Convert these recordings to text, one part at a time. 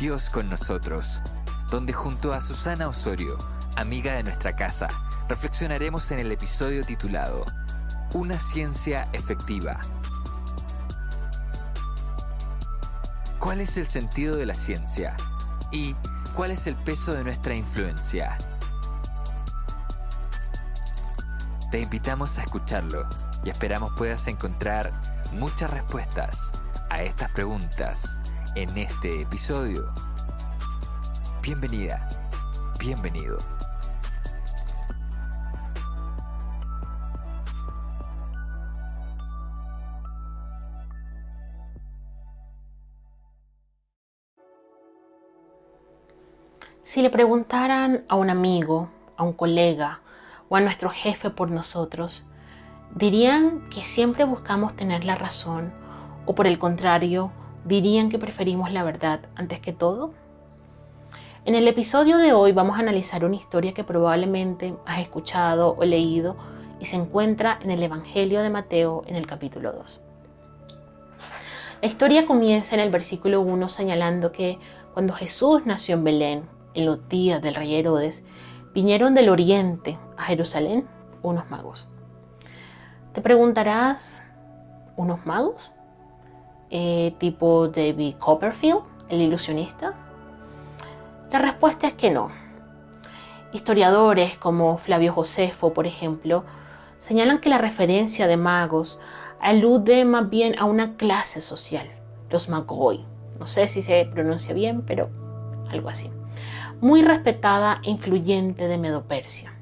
Dios con nosotros, donde junto a Susana Osorio, amiga de nuestra casa, reflexionaremos en el episodio titulado Una ciencia efectiva. ¿Cuál es el sentido de la ciencia? ¿Y cuál es el peso de nuestra influencia? Te invitamos a escucharlo y esperamos puedas encontrar muchas respuestas a estas preguntas en este episodio. Bienvenida, bienvenido. Si le preguntaran a un amigo, a un colega o a nuestro jefe por nosotros, dirían que siempre buscamos tener la razón o por el contrario, dirían que preferimos la verdad antes que todo? En el episodio de hoy vamos a analizar una historia que probablemente has escuchado o leído y se encuentra en el Evangelio de Mateo en el capítulo 2. La historia comienza en el versículo 1 señalando que cuando Jesús nació en Belén, en los días del rey Herodes, vinieron del oriente a Jerusalén unos magos. Te preguntarás, ¿unos magos? Eh, tipo David Copperfield, el ilusionista? La respuesta es que no. Historiadores como Flavio Josefo, por ejemplo, señalan que la referencia de magos alude más bien a una clase social, los magoi. No sé si se pronuncia bien, pero algo así. Muy respetada e influyente de Medopersia.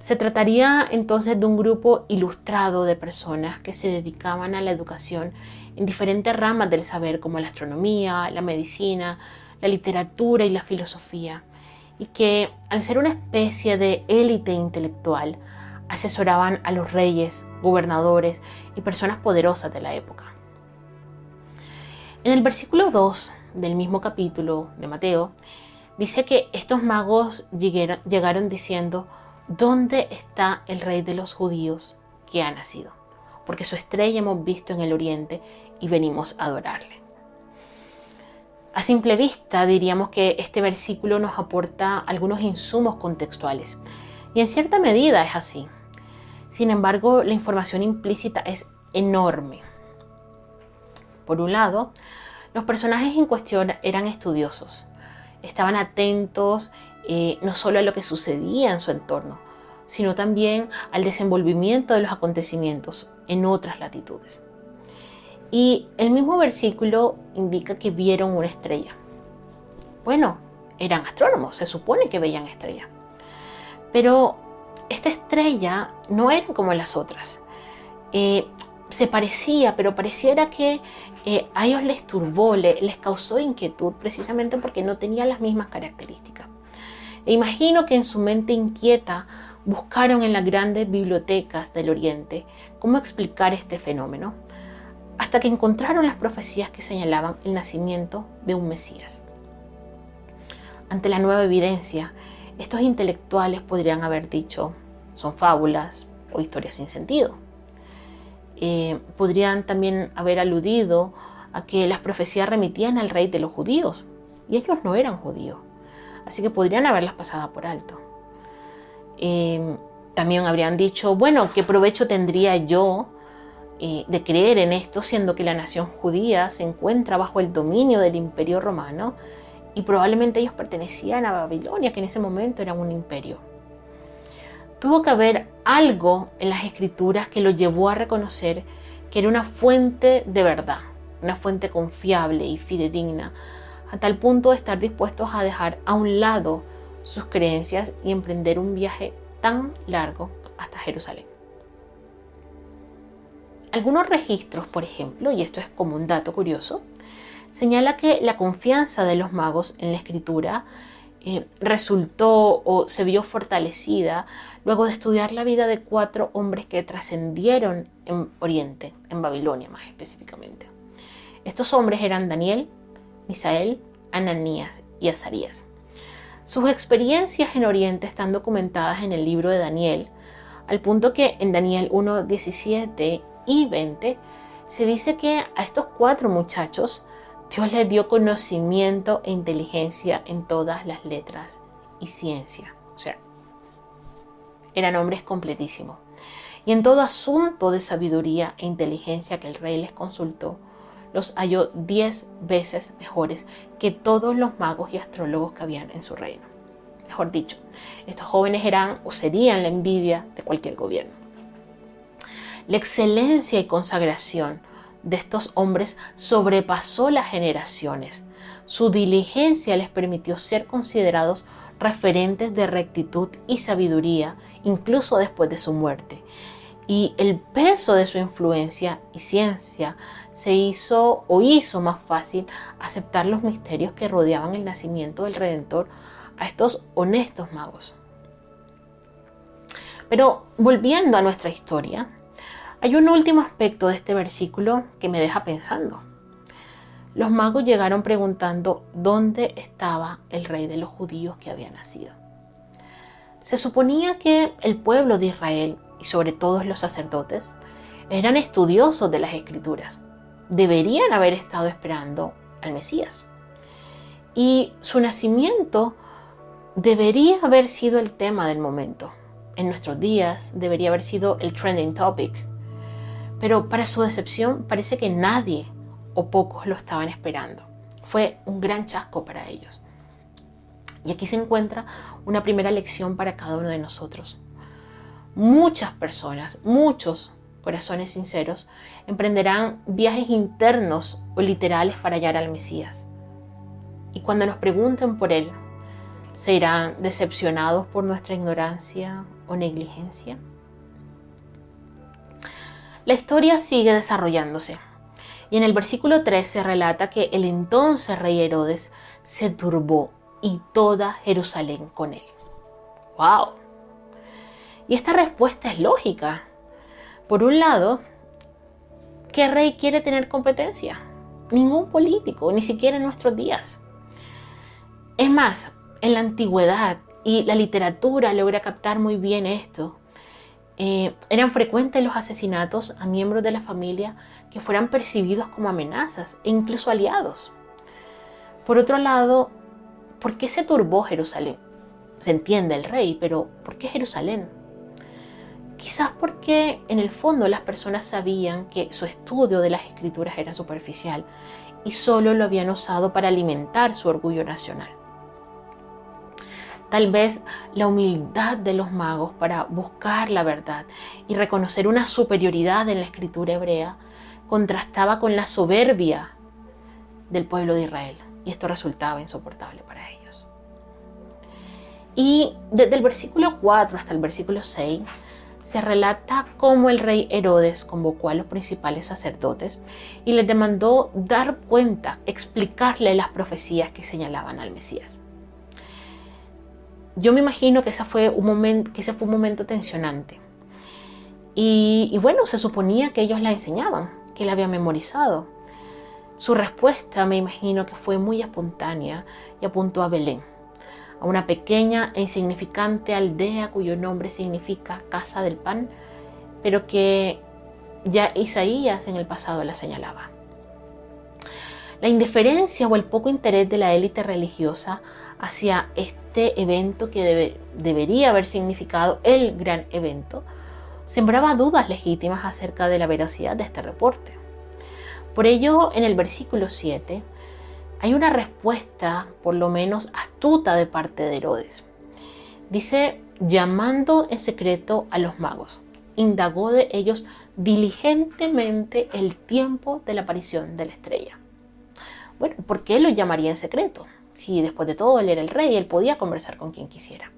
Se trataría entonces de un grupo ilustrado de personas que se dedicaban a la educación en diferentes ramas del saber como la astronomía, la medicina, la literatura y la filosofía, y que al ser una especie de élite intelectual, asesoraban a los reyes, gobernadores y personas poderosas de la época. En el versículo 2 del mismo capítulo de Mateo, dice que estos magos llegaron diciendo, ¿dónde está el rey de los judíos que ha nacido? Porque su estrella hemos visto en el oriente y venimos a adorarle. A simple vista diríamos que este versículo nos aporta algunos insumos contextuales y en cierta medida es así. Sin embargo, la información implícita es enorme. Por un lado, los personajes en cuestión eran estudiosos, estaban atentos eh, no solo a lo que sucedía en su entorno, sino también al desenvolvimiento de los acontecimientos en otras latitudes. Y el mismo versículo indica que vieron una estrella. Bueno, eran astrónomos, se supone que veían estrella. Pero esta estrella no era como las otras. Eh, se parecía, pero pareciera que eh, a ellos les turbó, les causó inquietud precisamente porque no tenía las mismas características. E imagino que en su mente inquieta buscaron en las grandes bibliotecas del Oriente cómo explicar este fenómeno, hasta que encontraron las profecías que señalaban el nacimiento de un Mesías. Ante la nueva evidencia, estos intelectuales podrían haber dicho, son fábulas o historias sin sentido. Eh, podrían también haber aludido a que las profecías remitían al rey de los judíos, y ellos no eran judíos, así que podrían haberlas pasado por alto. Eh, también habrían dicho, bueno, ¿qué provecho tendría yo eh, de creer en esto, siendo que la nación judía se encuentra bajo el dominio del imperio romano y probablemente ellos pertenecían a Babilonia, que en ese momento era un imperio? Tuvo que haber algo en las escrituras que lo llevó a reconocer que era una fuente de verdad, una fuente confiable y fidedigna, a tal punto de estar dispuestos a dejar a un lado sus creencias y emprender un viaje tan largo hasta Jerusalén. Algunos registros, por ejemplo, y esto es como un dato curioso, señala que la confianza de los magos en la escritura eh, resultó o se vio fortalecida luego de estudiar la vida de cuatro hombres que trascendieron en Oriente, en Babilonia más específicamente. Estos hombres eran Daniel, Misael, Ananías y Azarías. Sus experiencias en Oriente están documentadas en el libro de Daniel, al punto que en Daniel 1, 17 y 20 se dice que a estos cuatro muchachos Dios les dio conocimiento e inteligencia en todas las letras y ciencia. O sea, eran hombres completísimos. Y en todo asunto de sabiduría e inteligencia que el rey les consultó, los halló diez veces mejores que todos los magos y astrólogos que habían en su reino. Mejor dicho, estos jóvenes eran o serían la envidia de cualquier gobierno. La excelencia y consagración de estos hombres sobrepasó las generaciones. Su diligencia les permitió ser considerados referentes de rectitud y sabiduría, incluso después de su muerte. Y el peso de su influencia y ciencia se hizo o hizo más fácil aceptar los misterios que rodeaban el nacimiento del Redentor a estos honestos magos. Pero volviendo a nuestra historia, hay un último aspecto de este versículo que me deja pensando. Los magos llegaron preguntando dónde estaba el rey de los judíos que había nacido. Se suponía que el pueblo de Israel, y sobre todo los sacerdotes, eran estudiosos de las escrituras. Deberían haber estado esperando al Mesías. Y su nacimiento debería haber sido el tema del momento. En nuestros días debería haber sido el trending topic pero para su decepción parece que nadie o pocos lo estaban esperando. Fue un gran chasco para ellos. Y aquí se encuentra una primera lección para cada uno de nosotros. Muchas personas, muchos corazones sinceros, emprenderán viajes internos o literales para hallar al Mesías. Y cuando nos pregunten por Él, ¿se irán decepcionados por nuestra ignorancia o negligencia? La historia sigue desarrollándose. Y en el versículo 3 se relata que el entonces rey Herodes se turbó y toda Jerusalén con él. ¡Wow! Y esta respuesta es lógica. Por un lado, ¿qué rey quiere tener competencia? Ningún político, ni siquiera en nuestros días. Es más, en la antigüedad, y la literatura logra captar muy bien esto, eh, eran frecuentes los asesinatos a miembros de la familia que fueran percibidos como amenazas e incluso aliados. Por otro lado, ¿por qué se turbó Jerusalén? Se entiende el rey, pero ¿por qué Jerusalén? Quizás porque en el fondo las personas sabían que su estudio de las escrituras era superficial y solo lo habían usado para alimentar su orgullo nacional. Tal vez la humildad de los magos para buscar la verdad y reconocer una superioridad en la escritura hebrea contrastaba con la soberbia del pueblo de Israel y esto resultaba insoportable para ellos. Y desde el versículo 4 hasta el versículo 6 se relata cómo el rey Herodes convocó a los principales sacerdotes y les demandó dar cuenta, explicarle las profecías que señalaban al Mesías yo me imagino que ese fue un momento, que ese fue un momento tensionante. Y, bueno, se suponía que ellos la enseñaban, que la había memorizado. Su respuesta me imagino que fue muy espontánea y apuntó a Belén, a una pequeña e insignificante aldea cuyo nombre significa casa del pan, pero que ya Isaías en el pasado la señalaba. La indiferencia o el poco interés de la élite religiosa hacia este evento que debería haber significado el gran evento, sembraba dudas legítimas acerca de la veracidad de este reporte. Por ello, en el versículo 7 hay una respuesta, por lo menos astuta, de parte de Herodes. Dice, llamando en secreto a los magos, indagó de ellos diligentemente el tiempo de la aparición de la estrella. Bueno, ¿por qué lo llamaría en secreto? Si después de todo él era el rey, él podía conversar con quien quisiera.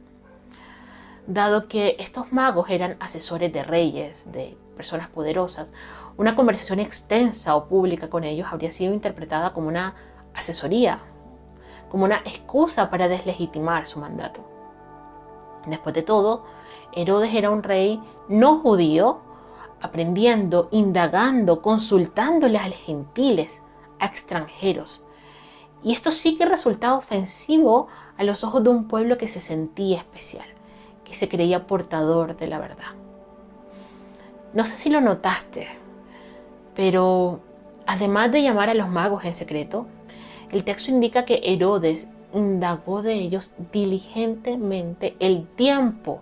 Dado que estos magos eran asesores de reyes, de personas poderosas, una conversación extensa o pública con ellos habría sido interpretada como una asesoría, como una excusa para deslegitimar su mandato. Después de todo, Herodes era un rey no judío, aprendiendo, indagando, consultándole a los gentiles, a extranjeros. Y esto sí que resultaba ofensivo a los ojos de un pueblo que se sentía especial, que se creía portador de la verdad. No sé si lo notaste, pero además de llamar a los magos en secreto, el texto indica que Herodes indagó de ellos diligentemente el tiempo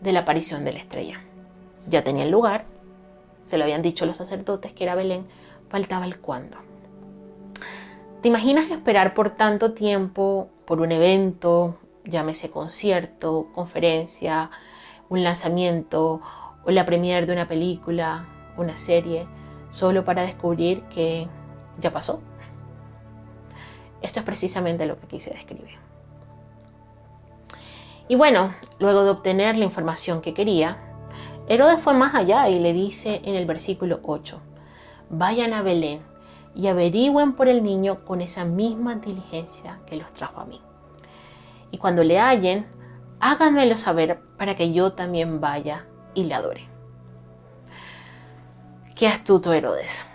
de la aparición de la estrella. Ya tenía el lugar, se lo habían dicho los sacerdotes que era Belén, faltaba el cuándo. ¿Te imaginas esperar por tanto tiempo por un evento, llámese concierto, conferencia, un lanzamiento o la premiere de una película, una serie, solo para descubrir que ya pasó? Esto es precisamente lo que aquí se describe. Y bueno, luego de obtener la información que quería, Herodes fue más allá y le dice en el versículo 8, vayan a Belén y averigüen por el niño con esa misma diligencia que los trajo a mí. Y cuando le hallen, háganmelo saber para que yo también vaya y le adore. Qué astuto Herodes.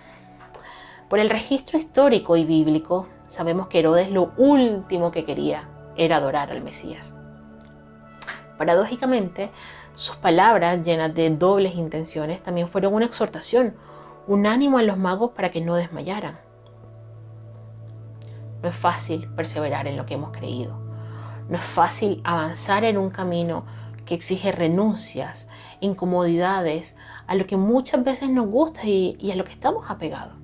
Por el registro histórico y bíblico, sabemos que Herodes lo último que quería era adorar al Mesías. Paradójicamente, sus palabras llenas de dobles intenciones también fueron una exhortación, un ánimo a los magos para que no desmayaran. No es fácil perseverar en lo que hemos creído. No es fácil avanzar en un camino que exige renuncias, incomodidades, a lo que muchas veces nos gusta y, y a lo que estamos apegados.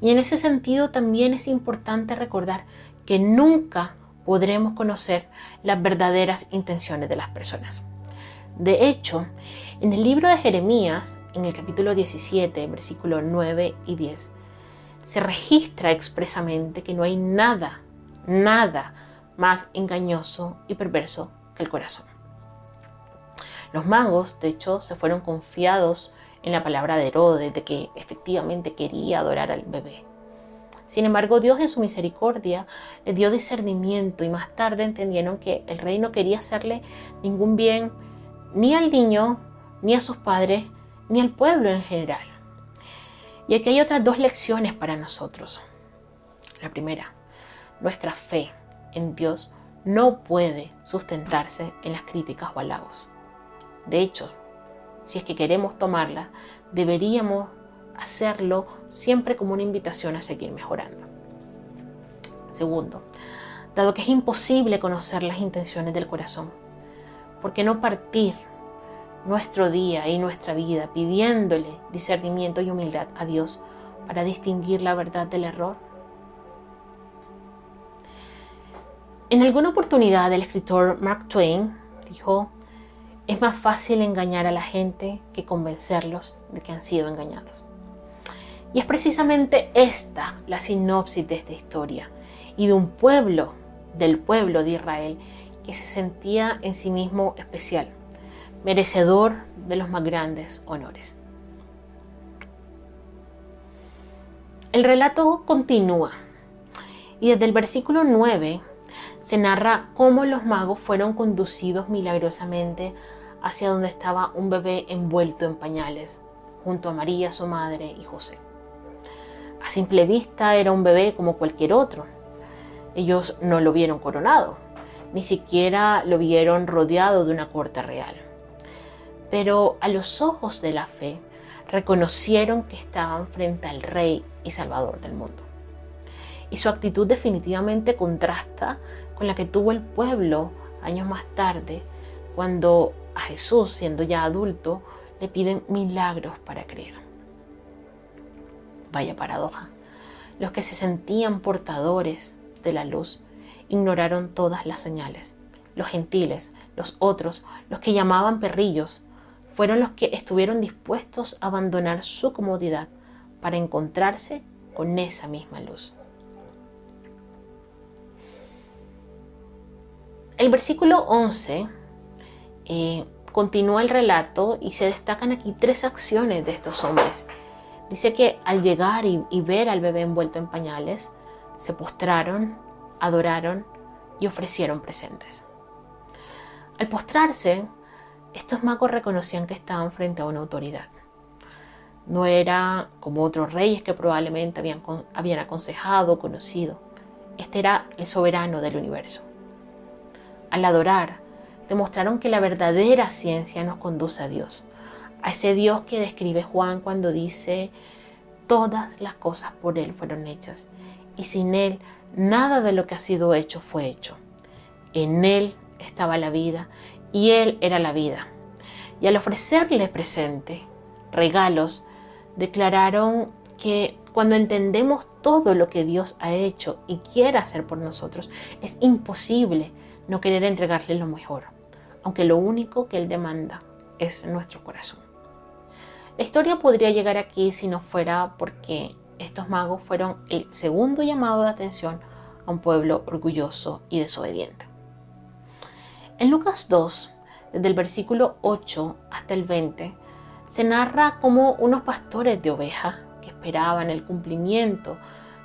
Y en ese sentido también es importante recordar que nunca podremos conocer las verdaderas intenciones de las personas. De hecho, en el libro de Jeremías, en el capítulo 17, versículos 9 y 10, se registra expresamente que no hay nada, nada más engañoso y perverso que el corazón. Los magos, de hecho, se fueron confiados en la palabra de Herodes de que efectivamente quería adorar al bebé. Sin embargo, Dios en su misericordia le dio discernimiento y más tarde entendieron que el rey no quería hacerle ningún bien ni al niño, ni a sus padres, ni al pueblo en general. Y aquí hay otras dos lecciones para nosotros. La primera, nuestra fe en Dios no puede sustentarse en las críticas o halagos. De hecho, si es que queremos tomarla, deberíamos hacerlo siempre como una invitación a seguir mejorando. Segundo, dado que es imposible conocer las intenciones del corazón, ¿por qué no partir nuestro día y nuestra vida pidiéndole discernimiento y humildad a Dios para distinguir la verdad del error? En alguna oportunidad el escritor Mark Twain dijo, es más fácil engañar a la gente que convencerlos de que han sido engañados. Y es precisamente esta la sinopsis de esta historia y de un pueblo, del pueblo de Israel, que se sentía en sí mismo especial, merecedor de los más grandes honores. El relato continúa y desde el versículo 9 se narra cómo los magos fueron conducidos milagrosamente hacia donde estaba un bebé envuelto en pañales, junto a María, su madre, y José. A simple vista era un bebé como cualquier otro. Ellos no lo vieron coronado, ni siquiera lo vieron rodeado de una corte real. Pero a los ojos de la fe reconocieron que estaban frente al Rey y Salvador del mundo. Y su actitud definitivamente contrasta con la que tuvo el pueblo años más tarde, cuando a Jesús, siendo ya adulto, le piden milagros para creer. Vaya paradoja. Los que se sentían portadores de la luz ignoraron todas las señales. Los gentiles, los otros, los que llamaban perrillos, fueron los que estuvieron dispuestos a abandonar su comodidad para encontrarse con esa misma luz. El versículo 11 eh, continúa el relato y se destacan aquí tres acciones de estos hombres. Dice que al llegar y, y ver al bebé envuelto en pañales, se postraron, adoraron y ofrecieron presentes. Al postrarse, estos magos reconocían que estaban frente a una autoridad. No era como otros reyes que probablemente habían, habían aconsejado o conocido. Este era el soberano del universo. Al adorar, demostraron que la verdadera ciencia nos conduce a Dios, a ese Dios que describe Juan cuando dice, todas las cosas por Él fueron hechas, y sin Él nada de lo que ha sido hecho fue hecho. En Él estaba la vida, y Él era la vida. Y al ofrecerle presente, regalos, declararon que cuando entendemos todo lo que Dios ha hecho y quiere hacer por nosotros, es imposible no querer entregarle lo mejor, aunque lo único que Él demanda es nuestro corazón. La historia podría llegar aquí si no fuera porque estos magos fueron el segundo llamado de atención a un pueblo orgulloso y desobediente. En Lucas 2, desde el versículo 8 hasta el 20, se narra como unos pastores de ovejas que esperaban el cumplimiento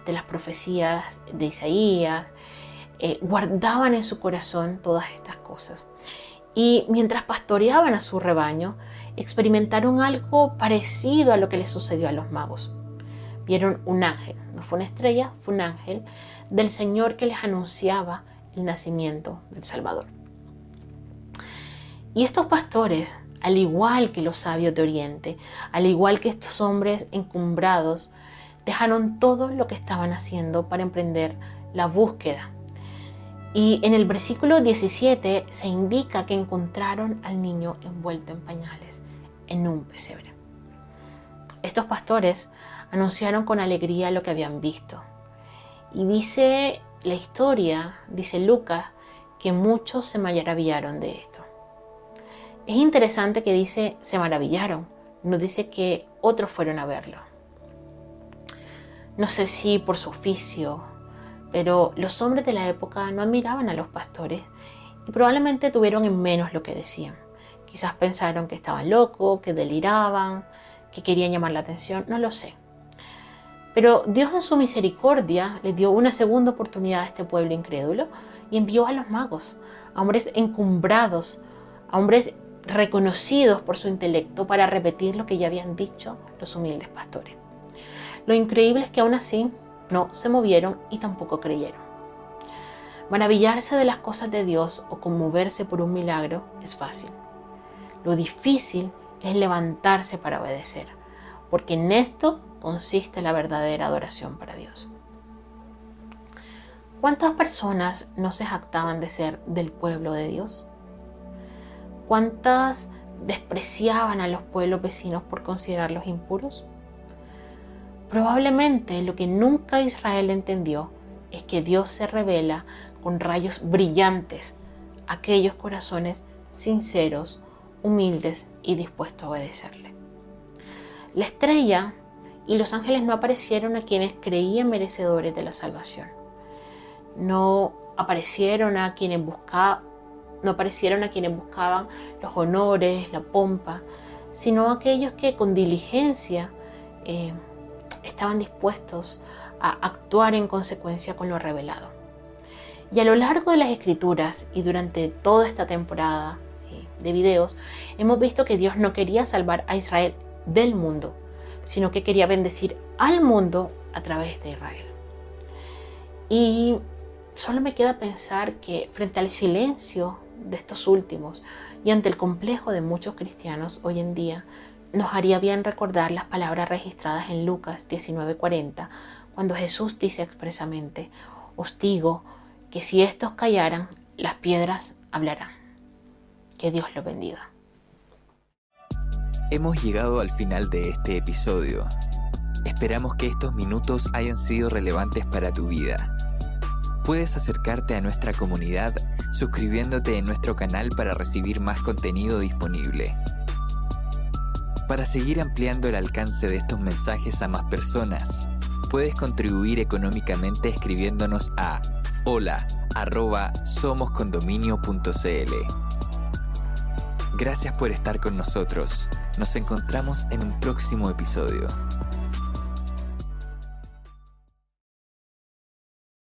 de las profecías de Isaías, eh, guardaban en su corazón todas estas cosas. Y mientras pastoreaban a su rebaño, experimentaron algo parecido a lo que les sucedió a los magos. Vieron un ángel, no fue una estrella, fue un ángel del Señor que les anunciaba el nacimiento del Salvador. Y estos pastores al igual que los sabios de Oriente, al igual que estos hombres encumbrados, dejaron todo lo que estaban haciendo para emprender la búsqueda. Y en el versículo 17 se indica que encontraron al niño envuelto en pañales en un pesebre. Estos pastores anunciaron con alegría lo que habían visto. Y dice la historia, dice Lucas, que muchos se maravillaron de esto. Es interesante que dice se maravillaron, no dice que otros fueron a verlo. No sé si por su oficio, pero los hombres de la época no admiraban a los pastores y probablemente tuvieron en menos lo que decían. Quizás pensaron que estaban locos, que deliraban, que querían llamar la atención, no lo sé. Pero Dios en su misericordia les dio una segunda oportunidad a este pueblo incrédulo y envió a los magos, a hombres encumbrados, a hombres reconocidos por su intelecto para repetir lo que ya habían dicho los humildes pastores. Lo increíble es que aún así no se movieron y tampoco creyeron. Maravillarse de las cosas de Dios o conmoverse por un milagro es fácil. Lo difícil es levantarse para obedecer, porque en esto consiste la verdadera adoración para Dios. ¿Cuántas personas no se jactaban de ser del pueblo de Dios? ¿Cuántas despreciaban a los pueblos vecinos por considerarlos impuros? Probablemente lo que nunca Israel entendió es que Dios se revela con rayos brillantes a aquellos corazones sinceros, humildes y dispuestos a obedecerle. La estrella y los ángeles no aparecieron a quienes creían merecedores de la salvación. No aparecieron a quienes buscaban no aparecieron a quienes buscaban los honores, la pompa, sino a aquellos que con diligencia eh, estaban dispuestos a actuar en consecuencia con lo revelado. Y a lo largo de las escrituras y durante toda esta temporada eh, de videos, hemos visto que Dios no quería salvar a Israel del mundo, sino que quería bendecir al mundo a través de Israel. Y solo me queda pensar que frente al silencio de estos últimos y ante el complejo de muchos cristianos hoy en día, nos haría bien recordar las palabras registradas en Lucas 19:40, cuando Jesús dice expresamente, os digo que si estos callaran, las piedras hablarán. Que Dios lo bendiga. Hemos llegado al final de este episodio. Esperamos que estos minutos hayan sido relevantes para tu vida. Puedes acercarte a nuestra comunidad suscribiéndote en nuestro canal para recibir más contenido disponible. Para seguir ampliando el alcance de estos mensajes a más personas, puedes contribuir económicamente escribiéndonos a hola somoscondominio.cl. Gracias por estar con nosotros. Nos encontramos en un próximo episodio.